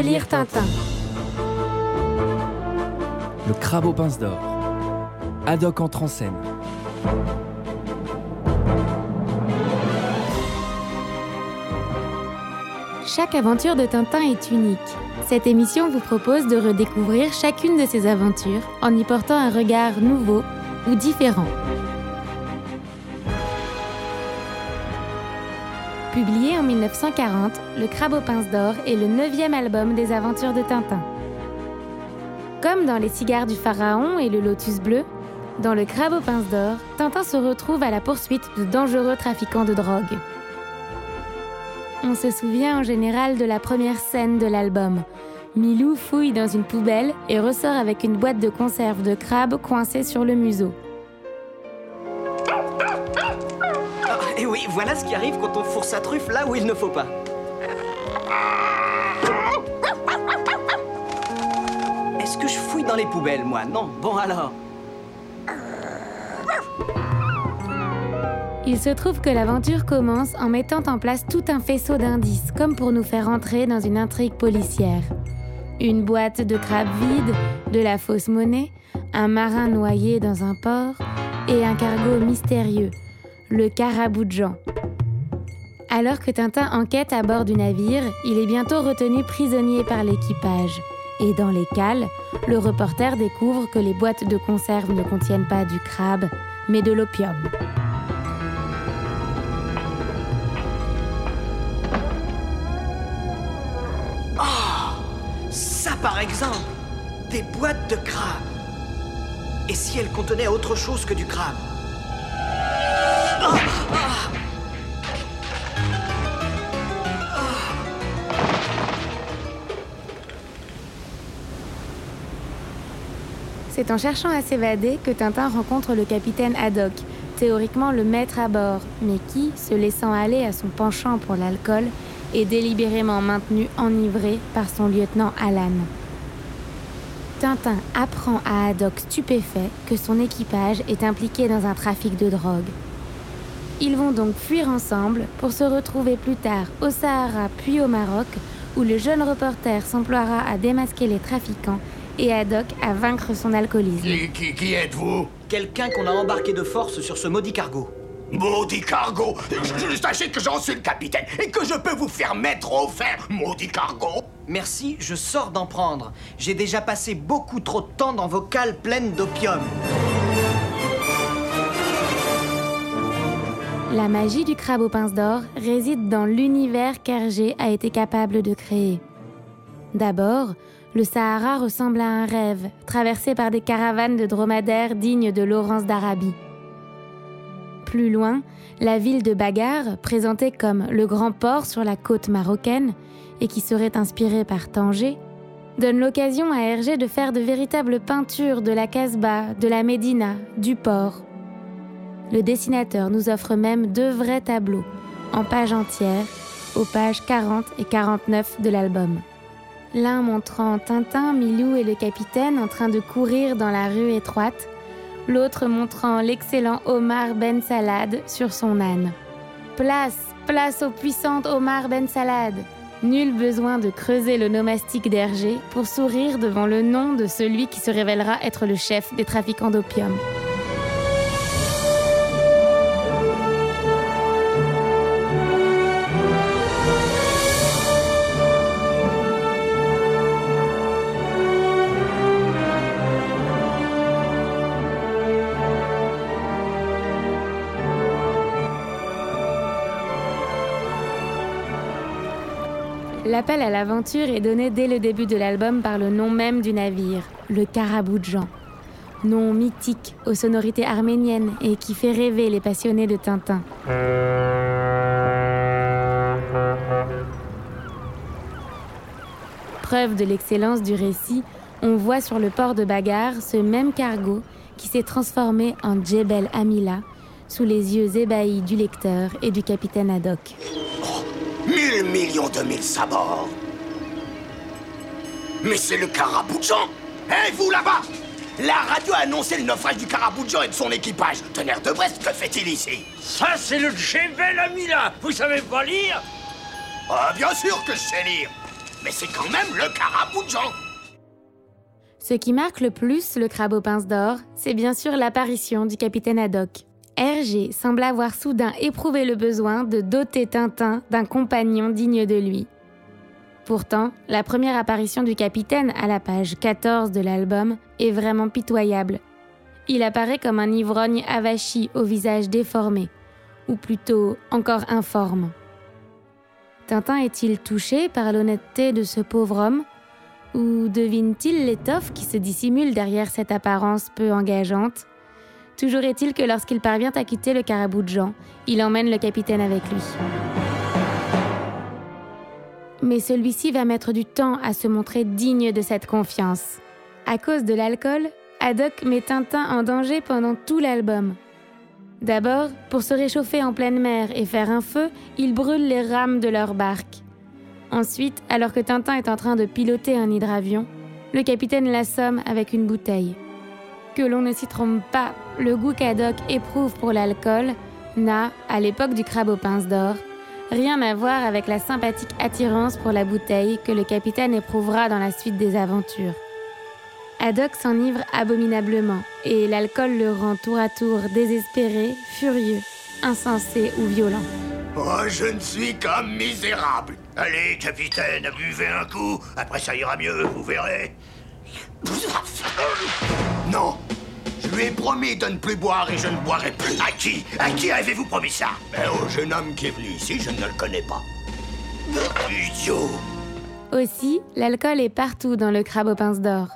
Relire Tintin. Le crabe aux pinces d'or. Haddock entre en scène. Chaque aventure de Tintin est unique. Cette émission vous propose de redécouvrir chacune de ces aventures en y portant un regard nouveau ou différent. Publié en 1940, Le Crabe aux pinces d'or est le neuvième album des aventures de Tintin. Comme dans Les cigares du pharaon et Le lotus bleu, dans Le Crabe aux pinces d'or, Tintin se retrouve à la poursuite de dangereux trafiquants de drogue. On se souvient en général de la première scène de l'album. Milou fouille dans une poubelle et ressort avec une boîte de conserve de crabe coincée sur le museau. Oui, voilà ce qui arrive quand on fourre sa truffe là où il ne faut pas. Est-ce que je fouille dans les poubelles, moi? Non. Bon alors. Il se trouve que l'aventure commence en mettant en place tout un faisceau d'indices, comme pour nous faire entrer dans une intrigue policière. Une boîte de crabes vide, de la fausse monnaie, un marin noyé dans un port et un cargo mystérieux, le Caraboujan. Alors que Tintin enquête à bord du navire, il est bientôt retenu prisonnier par l'équipage. Et dans les cales, le reporter découvre que les boîtes de conserve ne contiennent pas du crabe, mais de l'opium. Ça par exemple Des boîtes de crabe. Et si elles contenaient autre chose que du crabe? C'est en cherchant à s'évader que Tintin rencontre le capitaine Haddock, théoriquement le maître à bord, mais qui, se laissant aller à son penchant pour l'alcool, est délibérément maintenu enivré par son lieutenant Alan. Tintin apprend à Haddock stupéfait que son équipage est impliqué dans un trafic de drogue. Ils vont donc fuir ensemble pour se retrouver plus tard au Sahara puis au Maroc, où le jeune reporter s'emploiera à démasquer les trafiquants et Haddock à vaincre son alcoolisme. Qui, qui, qui êtes-vous Quelqu'un qu'on a embarqué de force sur ce maudit cargo. Maudit cargo Je- Sachez que j'en suis le capitaine et que je peux vous faire mettre au fer, maudit cargo Merci, je sors d'en prendre. J'ai déjà passé beaucoup trop de temps dans vos cales pleines d'opium. La magie du crabe aux pinces d'or réside dans l'univers qu'Hergé a été capable de créer. D'abord, le Sahara ressemble à un rêve, traversé par des caravanes de dromadaires dignes de Laurence d'Arabie. Plus loin, la ville de Bagar, présentée comme le grand port sur la côte marocaine et qui serait inspirée par Tanger, donne l'occasion à Hergé de faire de véritables peintures de la Casbah, de la Médina, du port. Le dessinateur nous offre même deux vrais tableaux, en pages entières, aux pages 40 et 49 de l'album. L'un montrant Tintin, Milou et le capitaine en train de courir dans la rue étroite, l'autre montrant l'excellent Omar Ben Salad sur son âne. Place, place au puissant Omar Ben Salad Nul besoin de creuser le nomastique d'Hergé pour sourire devant le nom de celui qui se révélera être le chef des trafiquants d'opium. L'appel à l'aventure est donné dès le début de l'album par le nom même du navire, le Caraboujan. Nom mythique aux sonorités arméniennes et qui fait rêver les passionnés de Tintin. Preuve de l'excellence du récit, on voit sur le port de Bagar ce même cargo qui s'est transformé en Djebel Amila sous les yeux ébahis du lecteur et du capitaine Haddock. Mille millions de mille sabords. Mais c'est le Caraboujan. Hé, vous là-bas! La radio a annoncé le naufrage du Caraboujan et de son équipage. Tonnerre de Brest, que fait-il ici? Ça, c'est le Djebel Amila Vous savez pas lire? Ah, bien sûr que je sais lire. Mais c'est quand même le carabou de Jean Ce qui marque le plus le crabe aux pinces d'or, c'est bien sûr l'apparition du capitaine Haddock. Hergé semble avoir soudain éprouvé le besoin de doter Tintin d'un compagnon digne de lui. Pourtant, la première apparition du capitaine à la page 14 de l'album est vraiment pitoyable. Il apparaît comme un ivrogne avachi au visage déformé, ou plutôt encore informe. Tintin est-il touché par l'honnêteté de ce pauvre homme Ou devine-t-il l'étoffe qui se dissimule derrière cette apparence peu engageante? Toujours est-il que lorsqu'il parvient à quitter le carabou de Jean, il emmène le capitaine avec lui. Mais celui-ci va mettre du temps à se montrer digne de cette confiance. À cause de l'alcool, Haddock met Tintin en danger pendant tout l'album. D'abord, pour se réchauffer en pleine mer et faire un feu, il brûle les rames de leur barque. Ensuite, alors que Tintin est en train de piloter un hydravion, le capitaine l'assomme avec une bouteille. Que l'on ne s'y trompe pas, le goût qu'Haddock éprouve pour l'alcool n'a, à l'époque du crabe aux pinces d'or, rien à voir avec la sympathique attirance pour la bouteille que le capitaine éprouvera dans la suite des aventures. Haddock s'enivre abominablement et l'alcool le rend tour à tour désespéré, furieux, insensé ou violent. Oh, je ne suis qu'un misérable. Allez, capitaine, buvez un coup. Après, ça ira mieux, vous verrez. Non, lui ai promis de ne plus boire et je ne boirai plus. À qui? À qui avez-vous promis ça? Ben, Au jeune homme qui est venu ici, je ne le connais pas. Idiot Aussi, l'alcool est partout dans le crabe aux pinces d'or.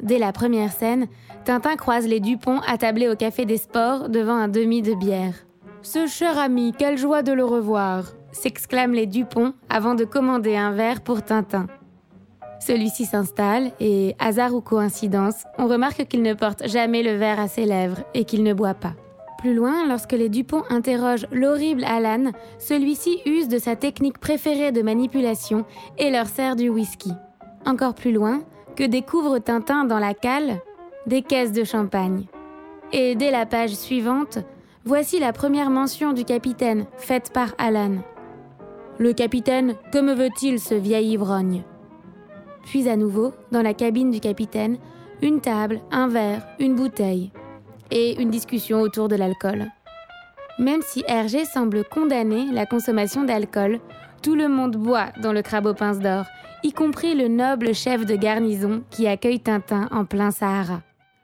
Dès la première scène, Tintin croise les Dupont attablés au café des sports devant un demi de bière. Ce cher ami, quelle joie de le revoir s'exclament les Dupont avant de commander un verre pour Tintin. Celui-ci s'installe et, hasard ou coïncidence, on remarque qu'il ne porte jamais le verre à ses lèvres et qu'il ne boit pas. Plus loin, lorsque les Dupont interrogent l'horrible Alan, celui-ci use de sa technique préférée de manipulation et leur sert du whisky. Encore plus loin, que découvre Tintin dans la cale? Des caisses de champagne. Et dès la page suivante, voici la première mention du capitaine faite par Alan. Le capitaine, que me veut-il ce vieil ivrogne? Puis à nouveau, dans la cabine du capitaine, une table, un verre, une bouteille. Et une discussion autour de l'alcool. Même si Hergé semble condamner la consommation d'alcool, tout le monde boit dans le crabe aux pinces d'or, y compris le noble chef de garnison qui accueille Tintin en plein Sahara.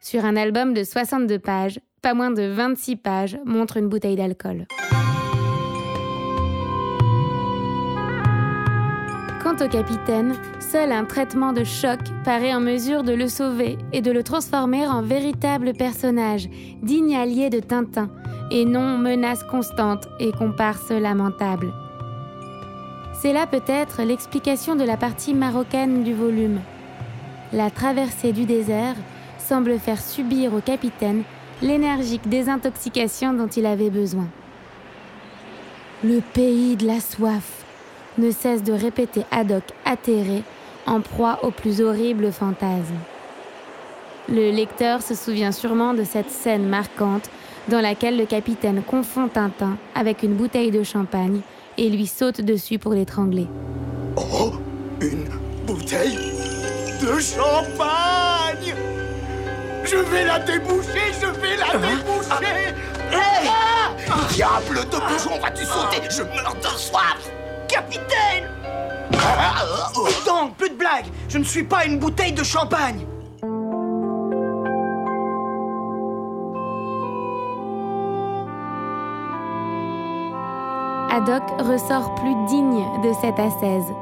Sur un album de 62 pages, pas moins de 26 pages montrent une bouteille d'alcool. Quant au capitaine, seul un traitement de choc paraît en mesure de le sauver et de le transformer en véritable personnage, digne allié de Tintin, et non menace constante et comparse lamentable. C'est là peut-être l'explication de la partie marocaine du volume. La traversée du désert semble faire subir au capitaine l'énergique désintoxication dont il avait besoin. Le pays de la soif ne cesse de répéter Haddock atterré, en proie aux plus horribles fantasmes. Le lecteur se souvient sûrement de cette scène marquante dans laquelle le capitaine confond Tintin avec une bouteille de champagne et lui saute dessus pour l'étrangler. Oh Une bouteille de champagne! Je vais la déboucher, je vais la déboucher! Hey! Ah. Diable de bouchon, vas-tu sauter? Je meurs de soif Capitaine Donc, plus de blagues Je ne suis pas une bouteille de champagne Haddock ressort plus digne de cette ascèse.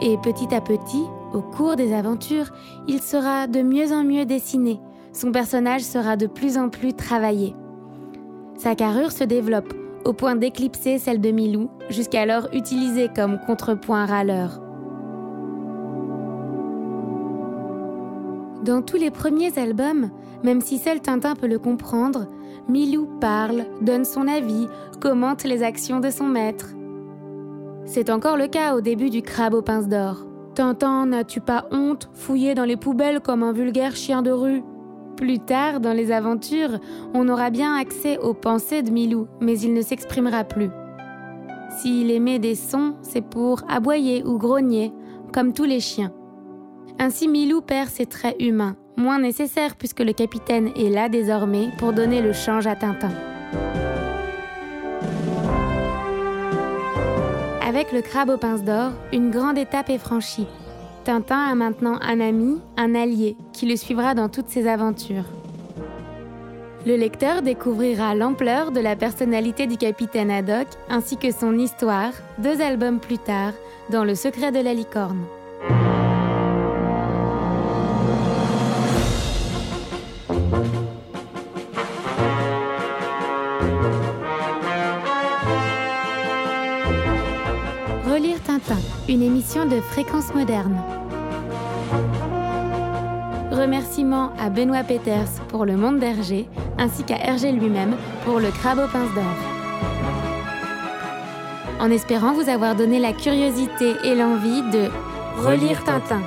Et petit à petit, au cours des aventures, il sera de mieux en mieux dessiné. Son personnage sera de plus en plus travaillé. Sa carrure se développe au point d'éclipser celle de Milou, jusqu'alors utilisée comme contrepoint râleur. Dans tous les premiers albums, même si seul Tintin peut le comprendre, Milou parle, donne son avis, commente les actions de son maître. C'est encore le cas au début du crabe aux pinces d'or. Tintin, n'as-tu pas honte, fouillé dans les poubelles comme un vulgaire chien de rue? Plus tard, dans les aventures, on aura bien accès aux pensées de Milou, mais il ne s'exprimera plus. S'il émet des sons, c'est pour aboyer ou grogner, comme tous les chiens. Ainsi Milou perd ses traits humains, moins nécessaires puisque le capitaine est là désormais pour donner le change à Tintin. Avec le crabe aux pinces d'or, une grande étape est franchie. Tintin a maintenant un ami, un allié, qui le suivra dans toutes ses aventures. Le lecteur découvrira l'ampleur de la personnalité du capitaine Haddock ainsi que son histoire, deux albums plus tard, dans Le secret de la licorne. Une émission de fréquence moderne. Remerciements à Benoît Peters pour Le Monde d'Hergé, ainsi qu'à Hergé lui-même pour Le Crabe aux pinces d'or. En espérant vous avoir donné la curiosité et l'envie de relire Tintin.